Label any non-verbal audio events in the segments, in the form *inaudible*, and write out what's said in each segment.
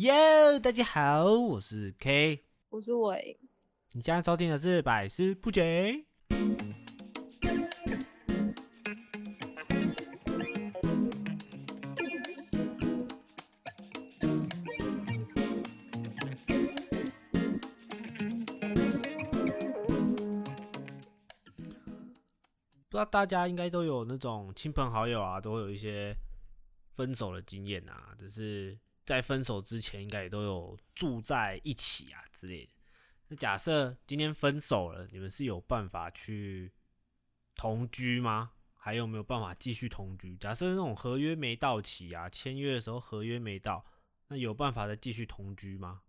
哟，大家好，我是 K，我是伟。你现在收听的是百思不解。不知道大家应该都有那种亲朋好友啊，都有一些分手的经验啊，只是在分手之前，应该也都有住在一起啊之类的。那假设今天分手了，你们是有办法去同居吗？还有没有办法继续同居？假设那种合约没到期啊，签约的时候合约没到，那有办法再继续同居吗？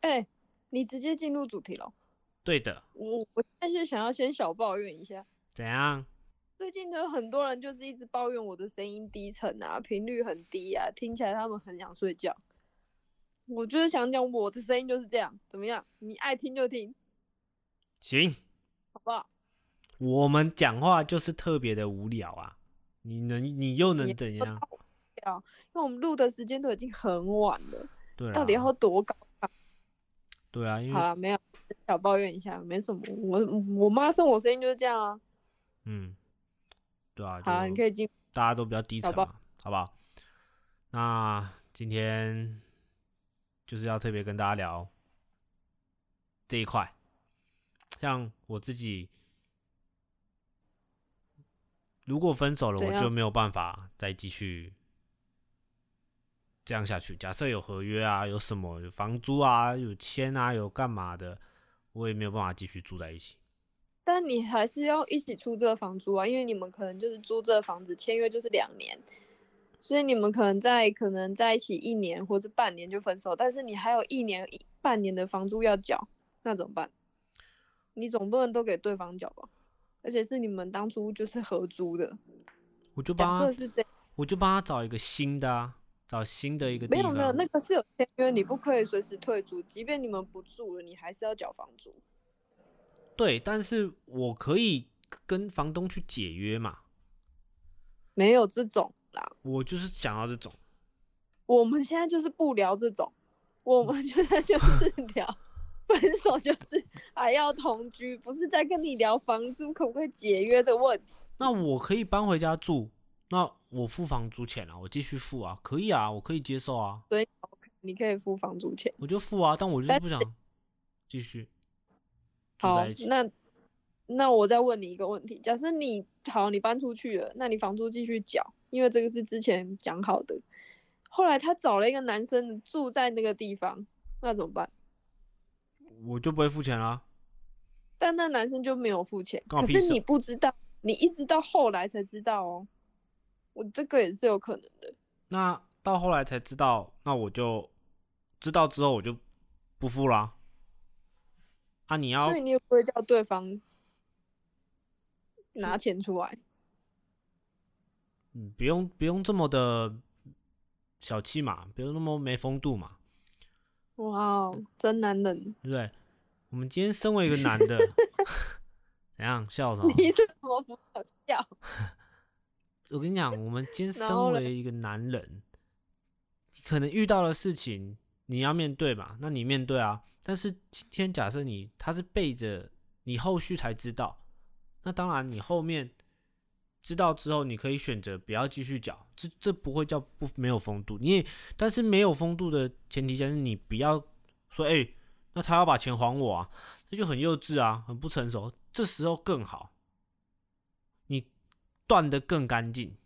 哎、你直接进入主题了。对的，我我现在是想要先小抱怨一下，怎样？最近的很多人就是一直抱怨我的声音低沉啊，频率很低啊，听起来他们很想睡觉。我就是想讲我的声音就是这样，怎么样？你爱听就听，行，好不好？我们讲话就是特别的无聊啊，你能你又能怎样？因为我们录的时间都已经很晚了，对啊，到底要多高？对啊，因为好了，没有小抱怨一下，没什么。我我妈生我声音就是这样啊。嗯，对啊，好你可以进。大家都比较低层嘛，好不好？那今天就是要特别跟大家聊这一块，像我自己，如果分手了，我就没有办法再继续这样下去。假设有合约啊，有什么有房租啊，有签啊，有干嘛的，我也没有办法继续住在一起。但你还是要一起出这个房租啊，因为你们可能就是租这个房子，签约就是两年，所以你们可能在可能在一起一年或者半年就分手，但是你还有一年一半年的房租要缴，那怎么办？你总不能都给对方缴吧？而且是你们当初就是合租的，我就帮他假设是这样，我就帮他找一个新的啊，找新的一个地方。没有没有，那个是有签约，你不可以随时退租，即便你们不住了，你还是要缴房租。对，但是我可以跟房东去解约嘛。没有这种啦，我就是想要这种，我们现在就是不聊这种，我们现在就是 *laughs* 聊分手，就是还要同居，不是在跟你聊房租可不可以解约的问题。那我可以搬回家住，那我付房租钱啊，我继续付啊，可以啊，我可以接受啊，你可以付房租钱。我就付啊，但我就是不想继续住好。那那我再问你一个问题：假设你好，你搬出去了，那你房租继续缴，因为这个是之前讲好的。后来他找了一个男生住在那个地方，那怎么办？我就不会付钱啦。但那男生就没有付钱，可是你不知道，你一直到后来才知道哦。我这个也是有可能的。那到后来才知道，那我就知道之后我就不付啦。啊，你要所以你也不会叫对方拿钱出来。嗯，不用不用这么的小气嘛，不用那么没风度嘛，哇哦，真男人！对不对？我们今天身为一个男的，*laughs* 怎样笑什么？你怎么不好笑？我跟你讲，我们今天 *laughs* 身为一个男人，可能遇到的事情你要面对嘛，那你面对啊。但是今天假设你他是背着你后续才知道，那当然你后面知道之后，你可以选择不要继续缴，这这不会叫不没有风度。你也但是没有风度的前提下是你不要说，哎、那他要把钱还我啊，这就很幼稚啊，很不成熟。这时候更好，你断的更干净，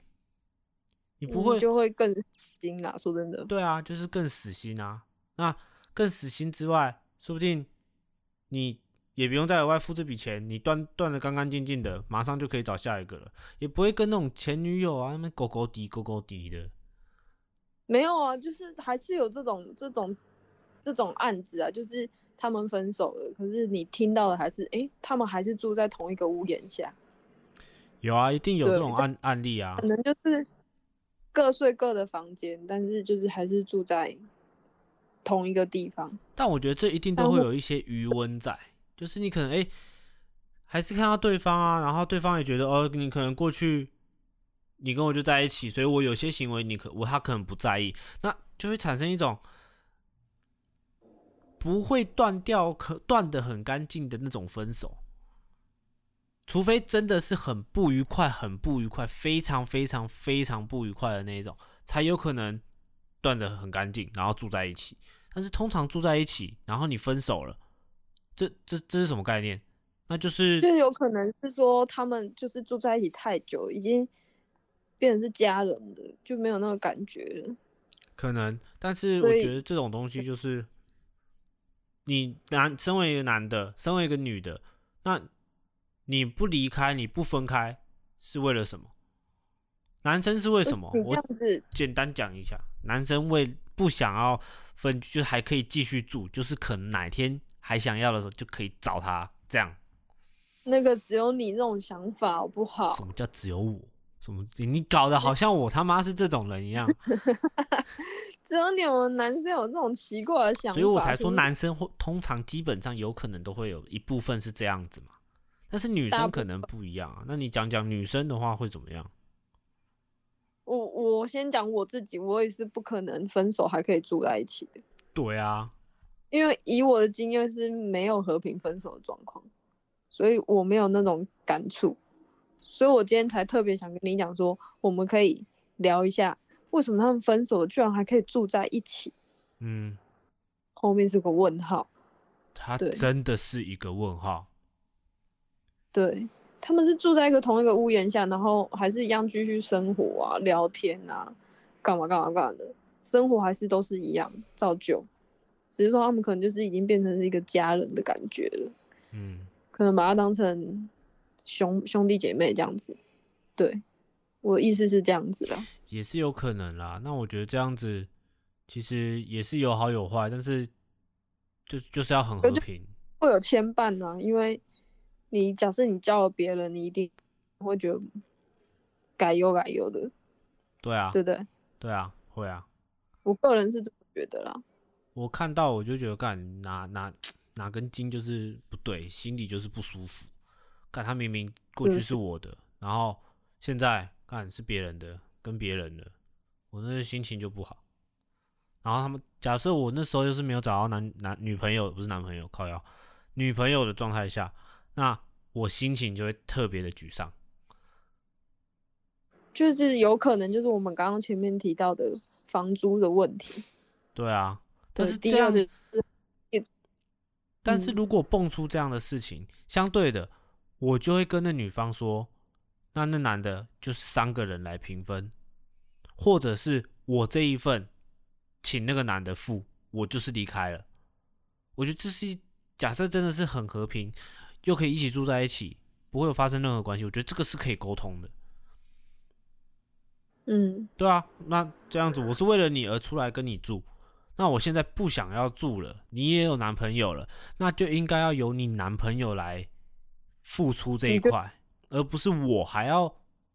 你不会你就会更死心啦。说真的，对啊，就是更死心啊。那更死心之外，说不定你也不用再额外付这笔钱，你断断的干干净净的，马上就可以找下一个了，也不会跟那种前女友啊那边勾勾滴勾勾滴的。没有啊，就是还是有这种这种这种案子啊，就是他们分手了，可是你听到的还是，诶，他们还是住在同一个屋檐下，有啊，一定有这对种案案例啊可。能就是各睡各的房间，但是就是还是住在同一个地方。但我觉得这一定都会有一些余温在，就是你可能哎、诶还是看到对方啊，然后对方也觉得哦，你可能过去你跟我就在一起，所以我有些行为你可我他可能不在意，那就会产生一种不会断掉、可断的很干净的那种分手。除非真的是很不愉快、很不愉快、非常非常非常不愉快的那一种，才有可能断的很干净，然后住在一起。但是通常住在一起，然后你分手了，这这这是什么概念？那就是就有可能是说他们就是住在一起太久，已经变成是家人了，就没有那个感觉了。可能，但是我觉得这种东西就是，你男身为一个男的，身为一个女的，那你不离开，你不分开，是为了什么？男生是为什么？我简单讲一下，男生为不想要分居，就还可以继续住，就是可能哪天还想要的时候就可以找他，这样。那个只有你这种想法好不好什？么叫只有我？什么？你搞得好像我他妈是这种人一样，*laughs* 只有你们男生有这种奇怪的想法，所以我才说男生会通常基本上有可能都会有一部分是这样子嘛，但是女生可能不一样啊。那你讲讲女生的话会怎么样？我我先讲我自己，我也是不可能分手还可以住在一起的，对啊，因为以我的经验是没有和平分手的状况，所以我没有那种感触，所以我今天才特别想跟你讲说，我们可以聊一下为什么他们分手了居然还可以住在一起，嗯，后面是个问号，他对。真的是一个问号。对。他们是住在一个同一个屋檐下，然后还是一样继续生活啊、聊天啊、干嘛干嘛干嘛的，生活还是都是一样照旧，只是说他们可能就是已经变成是一个家人的感觉了，嗯，可能把它当成兄兄弟姐妹这样子。对，我的意思是这样子啦。也是有可能啦。那我觉得这样子其实也是有好有坏，但是就就是要很和平。会有牵绊啊，因为你假设你交了别人，你一定会觉得改优改优的，对啊，对不对？对啊，会啊。我个人是这么觉得啦。我看到我就觉得，干哪哪哪根筋就是不对，心里就是不舒服。干他明明过去是我的，然后现在干是别人的，跟别人的，我那心情就不好。然后他们假设我那时候又是没有找到男男女朋友，不是男朋友，靠腰女朋友的状态下，那我心情就会特别的沮丧。就是有可能就是我们刚刚前面提到的房租的问题。对啊，但是这样第二个但是嗯如果蹦出这样的事情，相对的，我就会跟那女方说，那那男的就是三个人来平分，或者是我这一份请那个男的付，我就是离开了。我觉得这是假设真的是很和平，又可以一起住在一起，不会有发生任何关系。我觉得这个是可以沟通的。嗯，对啊，那这样子，我是为了你而出来跟你住，那我现在不想要住了，你也有男朋友了，那就应该要由你男朋友来付出这一块，而不是我还要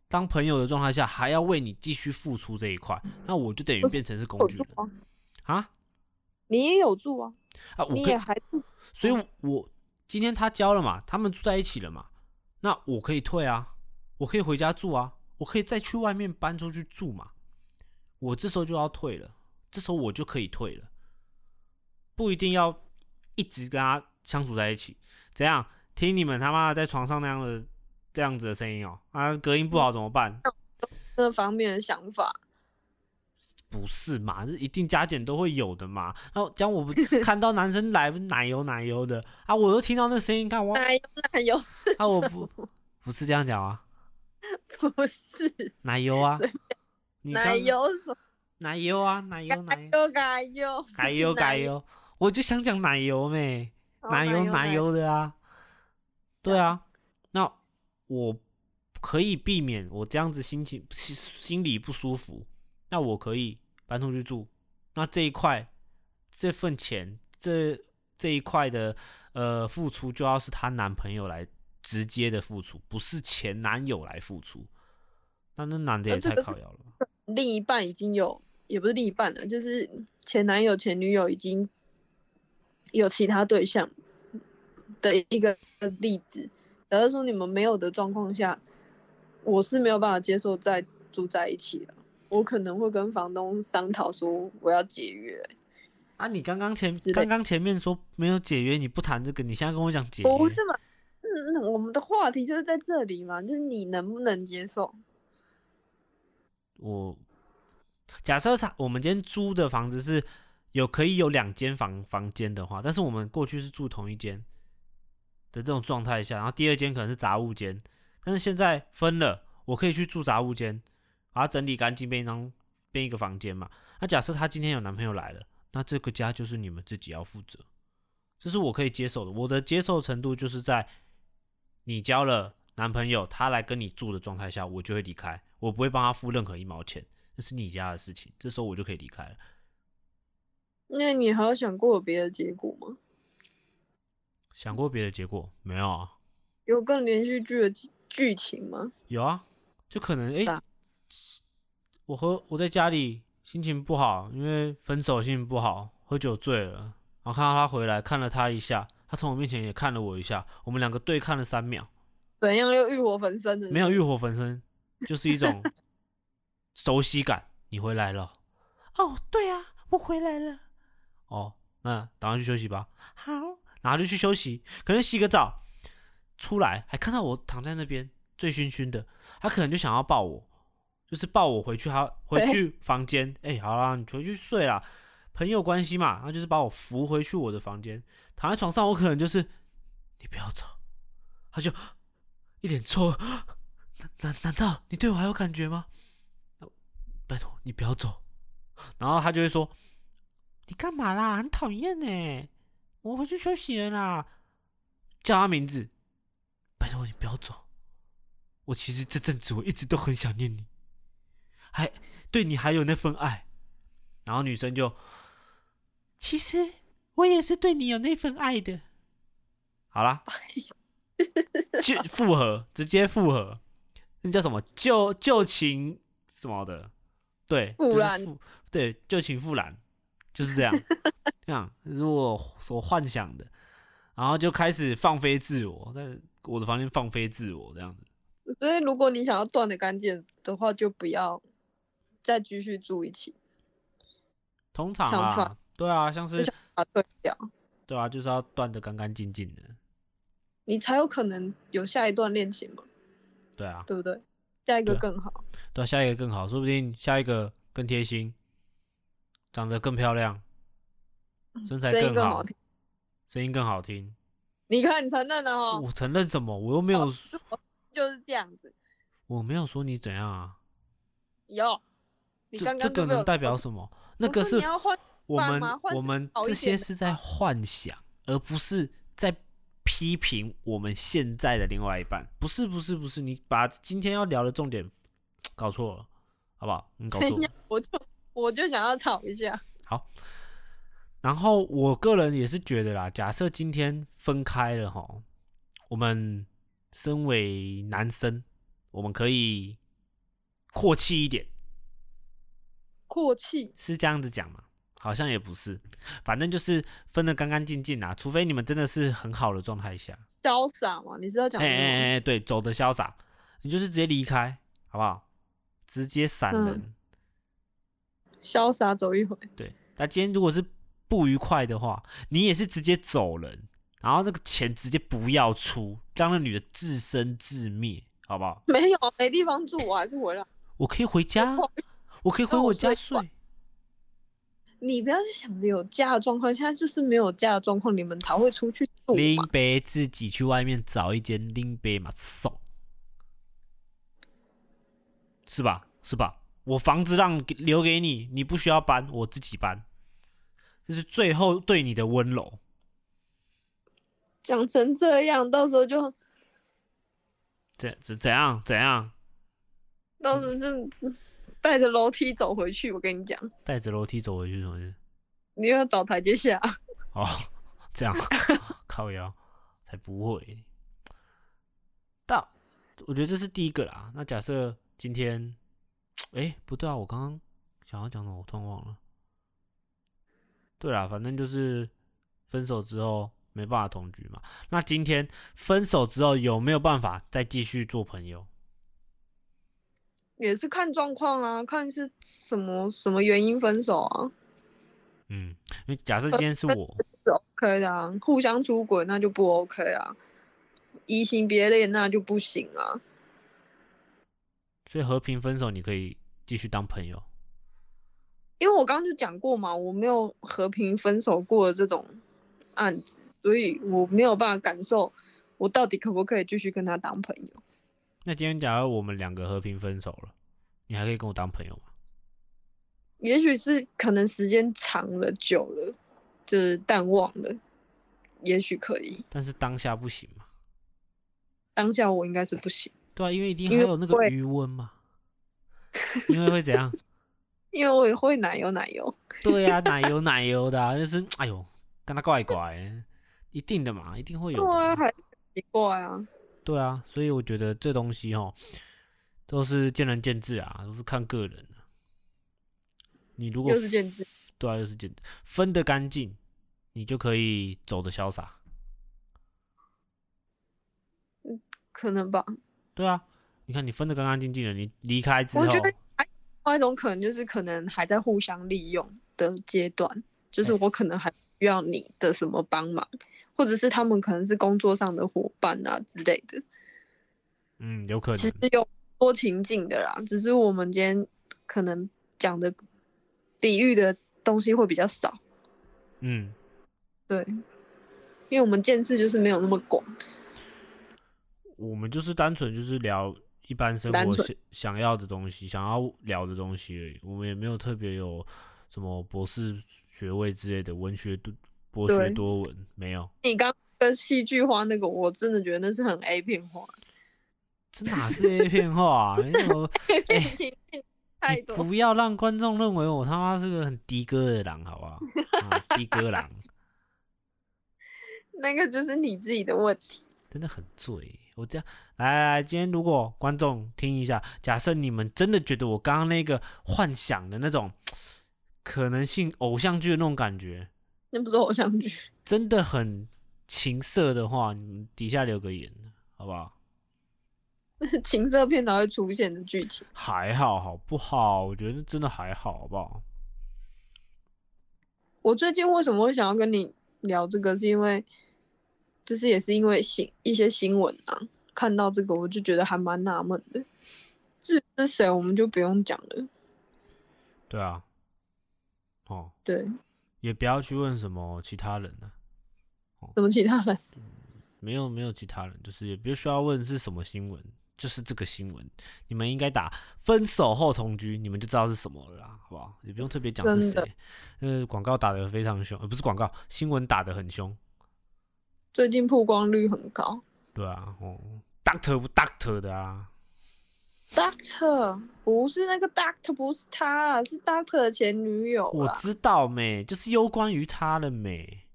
当朋友的状态下还要为你继续付出这一块，那我就等于变成是工具人啊，啊你也有住啊，啊！我你也还住所以我今天他交了嘛，他们住在一起了嘛，那我可以退啊，我可以回家住啊，我可以再去外面搬出去住嘛，我这时候就要退了，这时候我就可以退了，不一定要一直跟他相处在一起。怎样？听你们他妈在床上那样的这样子的声音哦、啊，隔音不好怎么办？那方面的想法。不是嘛？这一定加减都会有的嘛。然后讲我不看到男生来奶油奶油的啊，我又听到那声音，看我奶油奶油？啊，我不不是这样讲啊，不是奶油啊随，你哪刚有什么？奶油啊，奶油奶哪有哪有？奶油奶油，我就想讲奶油妹，奶油奶奶油的啊，对啊，那我可以避免我这样子心情心心里不舒服，那我可以搬出去住，那这一块这份钱这这一块的呃付出就要是她男朋友来直接的付出，不是前男友来付出，那那男的也太靠腰了吧。另一半已经有，也不是另一半了，就是前男友、前女友已经有其他对象的一个例子。假如说你们没有的状况下，我是没有办法接受再住在一起了。我可能会跟房东商讨说我要解约。啊，你刚刚前刚刚前面说没有解约，你不谈这个，你现在跟我讲解约，不是嘛？嗯，嗯我们的话题就是在这里嘛，就是你能不能接受？我假设他我们今天租的房子是有可以有两间房房间的话，但是我们过去是住同一间的这种状态下，然后第二间可能是杂物间，但是现在分了，我可以去住杂物间，把它整理干净，变一张变一个房间嘛。那假设她今天有男朋友来了，那这个家就是你们自己要负责，这是我可以接受的。我的接受程度就是在你交了男朋友，他来跟你住的状态下，我就会离开，我不会帮他付任何一毛钱，那是你家的事情，这时候我就可以离开了。那你还有想过有别的结果吗？想过别的结果没有啊？有更连续剧的剧剧情吗？有啊，就可能我和我在家里心情不好，因为分手心情不好，喝酒醉了，然后看到他回来，看了他一下，他从我面前也看了我一下，我们两个对看了三秒，怎样又欲火焚身的？没有欲火焚身，就是一种 *laughs* 熟悉感。你回来了？哦，对啊，我回来了。哦，那打算去休息吧。好，然后就去休息，可能洗个澡，出来还看到我躺在那边醉醺醺的，他可能就想要抱我，就是抱我回去，他回去房间。哎、好啦，你回去睡啦，朋友关系嘛，他就是把我扶回去我的房间，躺在床上，我可能就是你不要走，他就一脸错，*gasps* 难难难道你对我还有感觉吗？拜托你不要走。然后他就会说：“你干嘛啦？很讨厌呢。我回去休息了啦。”叫他名字，拜托你不要走。我其实这阵子我一直都很想念你，还对你还有那份爱。然后女生就，其实我也是对你有那份爱的。好啦，*laughs* 就复合，直接复合，那叫什么旧旧情什么的，对，就是复燃复对旧情复燃，就是这样，*laughs* 这样这是我所幻想的，然后就开始放飞自我，在我的房间放飞自我这样子。所以如果你想要断的干净的话，就不要再继续住一起，通常啊，对啊，像是想把它退掉，对啊，就是要断的干干净净的，你才有可能有下一段恋情嘛，对啊，对不对？下一个更好。对啊，下一个更好，说不定下一个更贴心，长得更漂亮，身材更好声音更好听。你看，你承认了哦，我承认什么？我又没有，就是这样子。我没有说你怎样啊。有，你这这个能代表什么？那个是我们我们这些是在幻想，而不是在批评我们现在的另外一半。不是不是不是，你把今天要聊的重点搞错了，好不好？你搞错了 *laughs* 我就我就想要吵一下。好，然后我个人也是觉得啦，假设今天分开了哈，我们身为男生，我们可以阔气一点，阔气，是这样子讲吗？好像也不是，反正就是分得干干净净啊，除非你们真的是很好的状态下，潇洒嘛？你是要讲哎哎哎，对，走的潇洒，你就是直接离开，好不好？直接闪嗯人，潇洒走一回？对，那今天如果是不愉快的话，你也是直接走人，然后那个钱直接不要出，让那女的自生自灭，好不好？没有，没地方住，我还是回来。我可以回家我，可以回我我家睡睡。你不要去想着有家的状况，现在就是没有家的状况，你们才会出去住林嘛。北自己去外面找一间拎杯嘛送，是吧？是吧？我房子让留给你，你不需要搬，我自己搬，这是最后对你的温柔。讲成这样，到时候就怎怎怎样怎样？到时候就带着楼梯走回去。我跟你讲，带着楼梯走回去什么意思？你又要找台阶下。*laughs* 哦，这样 *laughs* 靠腰才不会。但我觉得这是第一个啦。那假设今天，哎、不对啊，我刚刚想要讲的，我突然忘了。对啦，反正就是分手之后没办法同居嘛。那今天分手之后有没有办法再继续做朋友？也是看状况啊，看是什么什么原因分手啊。嗯，因为假设今天是我，是 OK 的啊，互相出轨那就不 OK 啊，移情别恋那就不行啊。所以和平分手你可以继续当朋友。因为我刚刚就讲过嘛，我没有和平分手过的这种案子，所以我没有办法感受我到底可不可以继续跟他当朋友。那今天假如我们两个和平分手了，你还可以跟我当朋友吗？也许是可能时间长了、久了，就是淡忘了，也许可以。但是当下不行嘛？当下我应该是不行。对啊，因为一定还有那个会余温嘛。因为会怎样？*laughs* 因为我也会奶油奶油，对啊，奶油 *laughs* 奶油的、啊，就是哎呦，跟他怪怪的，一定的嘛，一定会有对啊，的。还奇怪啊。对啊，所以我觉得这东西哦，都是见仁见智啊，都是看个人的。你如果又是见智对啊，又是见智，分得干净，你就可以走得潇洒。嗯可能吧。对啊，你看你分得干干净净的，你离开之后我，觉得还另外一种可能就是可能还在互相利用的阶段，就是哎我可能还需要你的什么帮忙，或者是他们可能是工作上的伙伴啊之类的。嗯，有可能其实，有多情境的啦，只是我们今天可能讲的比喻的东西会比较少，嗯，对，因为我们见识就是没有那么广。我们就是单纯就是聊一般生活想想要的东西，想要聊的东西而已。我们也没有特别有什么博士学位之类的文学多博学多闻，没有。你刚刚跟戏剧化那个，我真的觉得那是很 A 片化，这哪是 A 片化、啊？你怎么，A 片情太你多。不要让观众认为我他妈是个很低哥的狼，好不好？*laughs* 啊，的哥狼那个就是你自己的问题。真的很醉。我这样来来来，今天如果观众听一下，假设你们真的觉得我刚刚那个幻想的那种可能性偶像剧的那种感觉，那不是偶像剧，*laughs* 真的很情色的话，你们底下留个言，好不好？*laughs* 情色片才会出现的剧情。还好，好不好？我觉得真的还好，好不好？我最近为什么会想要跟你聊这个，是因为就是也是因为新一些新闻啊，看到这个我就觉得还蛮纳闷的。至于是谁，我们就不用讲了。对啊，哦，对，也不要去问什么其他人了、什么其他人？*laughs* 没有没有其他人，就是也不需要问是什么新闻，就是这个新闻，你们应该打分手后同居，你们就知道是什么了啦，好不好？也不用特别讲是谁，呃，广告打得非常凶，呃，不是广告，新闻打得很凶，最近曝光率很高。对啊，哦，Doctor 不 Doctor 的啊，Doctor 不是那个 Doctor，不是他，啊是 Doctor 的前女友。我知道没，就是攸关于他的美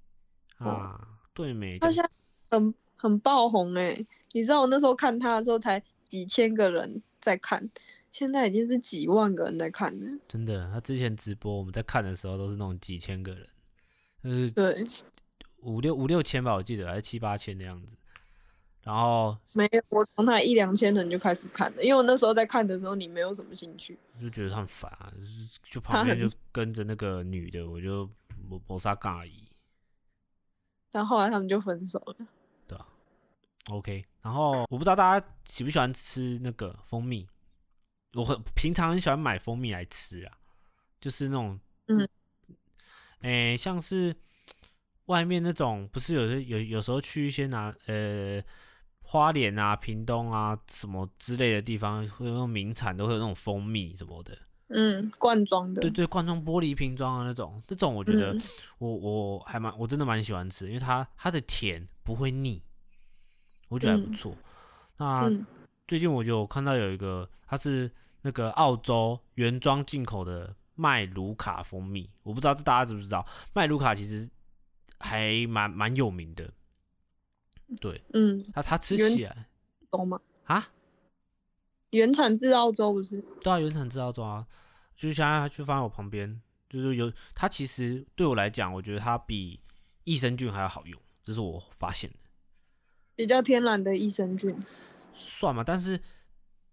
哦啊，对没？他现在很很爆红哎、你知道我那时候看他的时候才几千个人在看，现在已经是几万个人在看了。真的，他之前直播我们在看的时候都是那种几千个人，就是对，五六五六千吧，我记得还是七八千的样子。然后没有，我从他一两千人就开始看了，因为我那时候在看的时候你没有什么兴趣。就觉得他很烦啊，就是就旁边就跟着那个女的，我就磨磨砂尬意，但后来他们就分手了。对啊、OK，然后我不知道大家喜不喜欢吃那个蜂蜜，我很平常很喜欢买蜂蜜来吃啊，就是那种嗯，诶、像是外面那种，不是有的有有时候去一些拿呃花莲啊、屏东啊什么之类的地方，会有那种名产，都会有那种蜂蜜什么的。嗯，罐装的。对对，罐装玻璃瓶装的那种，这种我觉得嗯我、我还蛮我真的蛮喜欢吃，因为它它的甜不会腻，我觉得还不嗯错。那嗯最近我就有看到有一个，它是那个澳洲原装进口的麦卢卡蜂蜜，我不知道这大家知不知道，麦卢卡其实还蛮蛮有名的，对，嗯，它它吃起来懂吗？啊，原产自澳洲不是？对啊，原产自澳洲啊，就是现在它就放在我旁边，就是有它其实对我来讲，我觉得它比益生菌还要好用，这是我发现的，比较天然的益生菌。算嘛，但是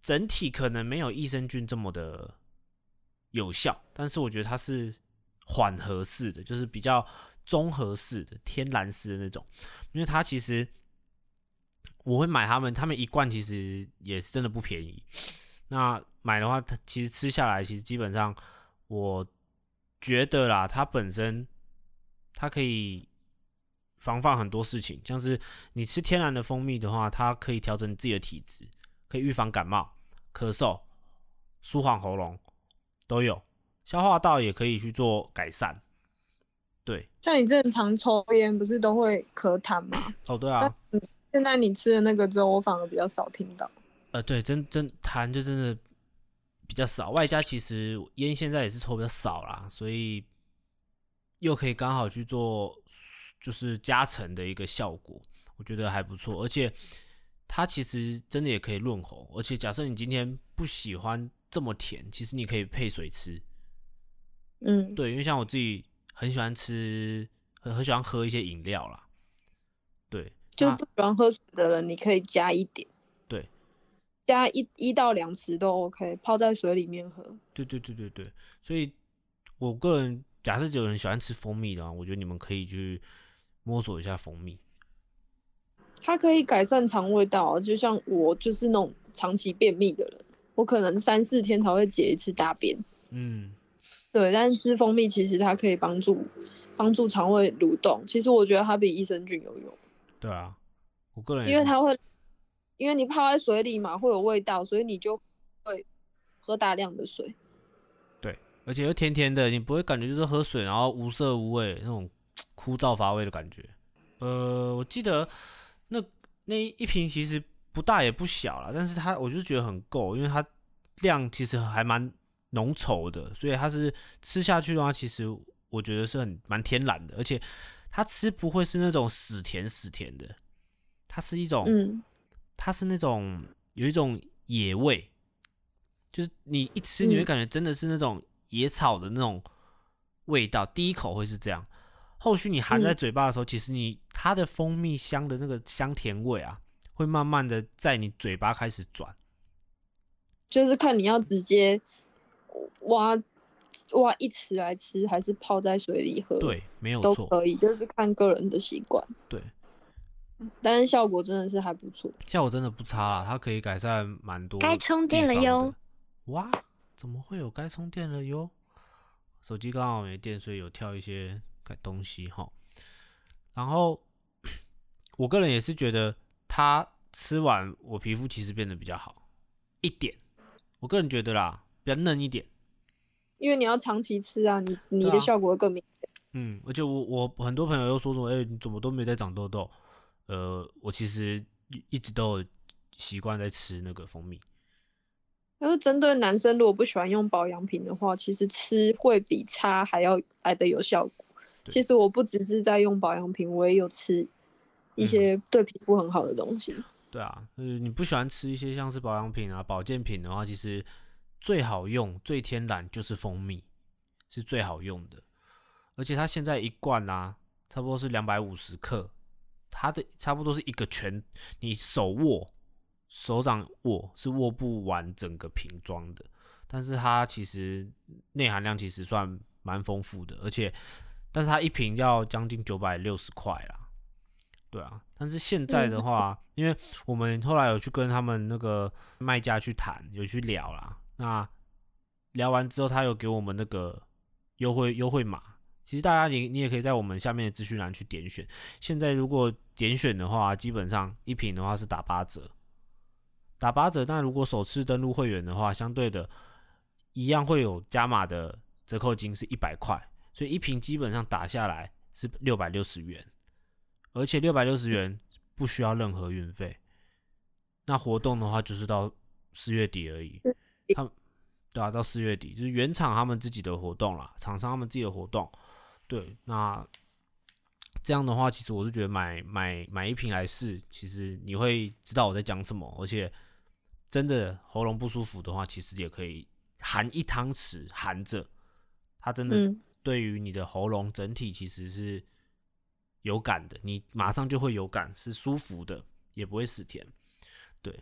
整体可能没有益生菌这么的有效，但是我觉得它是缓和式的，就是比较综合式的、天然式的那种。因为它其实我会买他们，他们一罐其实也是真的不便宜。那买的话，它其实吃下来，其实基本上我觉得啦，它本身它可以防范很多事情，像是你吃天然的蜂蜜的话，它可以调整自己的体质，可以预防感冒、咳嗽、舒缓喉咙都有，消化道也可以去做改善。对，像你正常抽烟不是都会咳痰吗？哦，对啊，现在你吃的那个之后，我反而比较少听到。呃，对，真真痰就真的比较少，外加其实烟现在也是抽比较少啦，所以又可以刚好去做就是加成的一个效果，我觉得还不错。而且它其实真的也可以润喉，而且假设你今天不喜欢这么甜，其实你可以配水吃。嗯，对，因为像我自己很喜欢吃，很很喜欢喝一些饮料啦。对，就不喜欢喝水的人，你可以加一点。对，加一一到两匙都 OK，泡在水里面喝。对对对对对，所以我个人假设有人喜欢吃蜂蜜的话，我觉得你们可以去摸索一下蜂蜜。它可以改善肠胃道，就像我就是那种长期便秘的人，我可能三四天才会解一次大便。嗯，对，但是吃蜂蜜其实它可以帮助帮助肠胃蠕动。其实我觉得它比益生菌有用，对啊，我个人因为它会，因为你泡在水里嘛，会有味道，所以你就会喝大量的水。对，而且又甜甜的，你不会感觉就是喝水然后无色无味那种 *tsk* 枯燥乏味的感觉。呃，我记得那那一瓶其实不大也不小了，但是它我就觉得很够，因为它量其实还蛮浓稠的，所以它是吃下去的话，其实我觉得是很蛮天然的，而且它吃不会是那种死甜死甜的，它是一种嗯，它是那种有一种野味，就是你一吃你会嗯感觉真的是那种野草的那种味道，第一口会是这样，后续你含在嗯。嘴巴的时候，其实你它的蜂蜜香的那个香甜味啊，会慢慢的在你嘴巴开始转。就是看你要直接挖挖一匙来吃，还是泡在水里喝，，对，没有错，都可以，就是看个人的习惯。对，但是效果真的是还不错。效果真的不差啦，它可以改善蛮多。该充电了哟！哇，怎么会有该充电了哟？手机刚好没电，所以有跳一些改东西哈。然后我个人也是觉得，它吃完我皮肤其实变得比较好一点。我个人觉得啦，比较嫩一点。因为你要长期吃啊，你你的效果会更明显。嗯，而且我我很多朋友又说什么，哎、你怎么都没在长痘痘？呃，我其实一一直都有习惯在吃那个蜂蜜。然后针对男生，如果不喜欢用保养品的话，其实吃会比擦还要来的有效果。其实我不只是在用保养品，我也有吃一嗯些对皮肤很好的东西。对啊，呃，你不喜欢吃一些像是保养品啊、保健品的话，其实最好用、最天然就是蜂蜜，是最好用的。而且它现在一罐啊，差不多是两百五十克，它的差不多是一个全，你手握、手掌握是握不完整个瓶装的，但是它其实内含量其实算蛮丰富的，而且，但是它一瓶要将近九百六十块啦。对啊，但是现在的话，因为我们后来有去跟他们那个卖家去谈，有去聊啦。那聊完之后，他有给我们那个优惠优惠码。其实大家你你也可以在我们下面的资讯栏去点选。现在如果点选的话，基本上一瓶的话是打八折，打八折。但如果首次登录会员的话，相对的一样会有加码的折扣金是一百块，所以一瓶基本上打下来是六百六十元。而且六百六十元不需要任何运费。那活动的话，就是到四月底而已。他们对啊，到四月底就是原厂他们自己的活动啦，厂商他们自己的活动。对，那这样的话，其实我是觉得买买买一瓶来试，其实你会知道我在讲什么，而且真的喉咙不舒服的话，其实也可以含一汤匙含着，它真的嗯，对于你的喉咙整体其实是有感的，你马上就会有感，是舒服的，也不会死甜。对，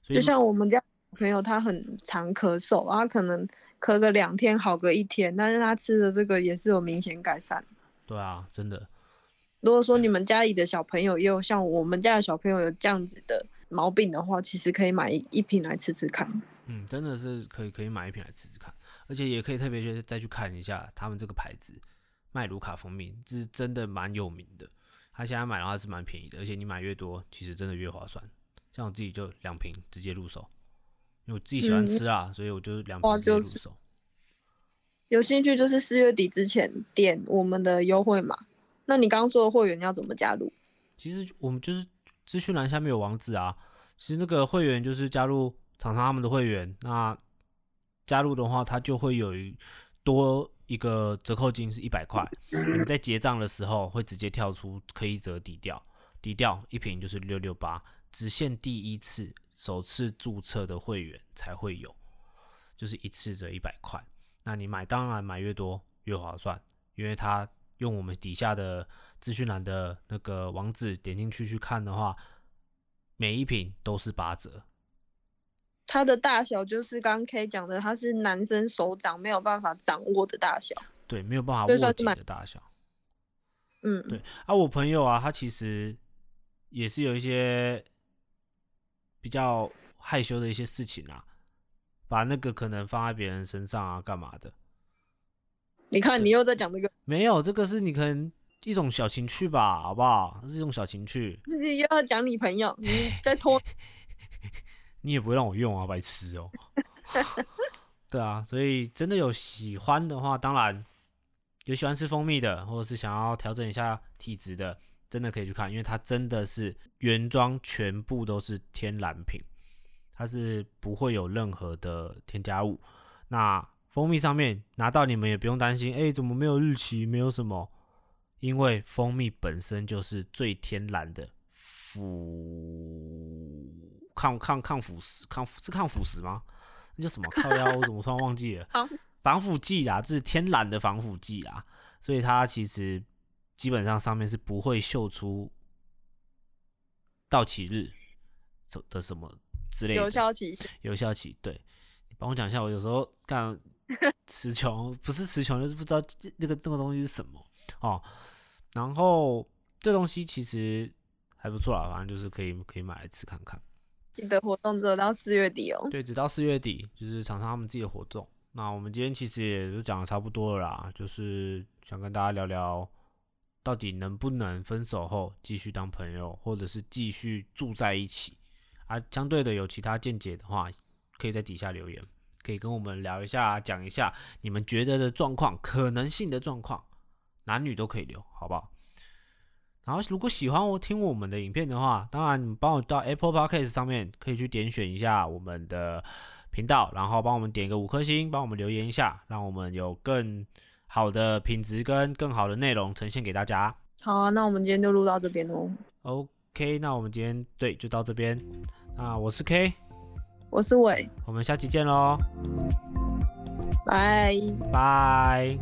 所以就像我们家朋友他很常咳嗽，他可能咳个两天好个一天，但是他吃的这个也是有明显改善。对啊，真的。如果说你们家里的小朋友也有像我们家的小朋友有这样子的毛病的话，其实可以买一一瓶来吃吃看。嗯，真的是可以可以买一瓶来吃吃看，而且也可以特别去再去看一下他们这个牌子麦卢卡蜂蜜，这是真的蛮有名的。他现在买的话是蛮便宜的，而且你买越多，其实真的越划算。像我自己就两瓶直接入手，因为我自己喜欢吃啊，所以我就两瓶直接入手。有兴趣就是四月底之前点我们的优惠码。那你刚刚说的会员要怎么加入？其实我们就是资讯栏下面有网址啊。其实那个会员就是加入厂商他们的会员，那加入的话，他就会有一多一个折扣金是一百块。你们在结账的时候会直接跳出可以折抵掉，抵掉一瓶就是六六八，只限第一次首次注册的会员才会有，就是一次折一百块。那你买当然买越多越划算，因为它。用我们底下的资讯栏的那个网址点进去去看的话，每一瓶都是八折。它的大小就是刚 K 讲的，它是男生手掌没有办法掌握的大小。对，没有办法握紧的大小。嗯，对。啊，我朋友啊，他其实也是有一些比较害羞的一些事情啊，把那个可能放在别人身上啊，干嘛的。你看，你又在讲这个。没有，这个是你可能一种小情趣吧，好不好？是一种小情趣。自己又要讲你朋友，你在拖。*laughs* 你也不会让我用啊，白痴哦。*laughs* 对啊，所以真的有喜欢的话，当然有喜欢吃蜂蜜的，或者是想要调整一下体质的，真的可以去看，因为它真的是原装，全部都是天然品，它是不会有任何的添加物。那蜂蜜上面拿到你们也不用担心，哎，怎么没有日期？没有什么，因为蜂蜜本身就是最天然的腐抗抗抗腐蚀抗是抗腐蚀吗？那叫什么？靠腰？我怎么突然忘记了？防腐剂啊，这是天然的防腐剂啊，所以它其实基本上上面是不会秀出到期日什的什么之类的有效期。有效期，对，你帮我讲一下，我有时候干。*laughs* 词穷不是词穷，就是不知道那个那个东西是什么哦。然后这东西其实还不错啦，反正就是可以可以买来吃看看。记得活动只有到四月底哦。对，直到四月底，就是厂商他们自己的活动。那我们今天其实也就讲的差不多了啦，就是想跟大家聊聊，到底能不能分手后继续当朋友，或者是继续住在一起。啊，相对的有其他见解的话，可以在底下留言。可以跟我们聊一下，讲一下你们觉得的状况，可能性的状况，男女都可以留，好不好？然后如果喜欢我听我们的影片的话，当然你帮我到 Apple Podcast 上面可以去点选一下我们的频道，然后帮我们点一个五颗星，帮我们留言一下，让我们有更好的品质跟更好的内容呈现给大家。好啊，那我们今天就录到这边喽。OK，那我们今天对就到这边。那我是 K。我是伟，我们下期见喽，拜拜。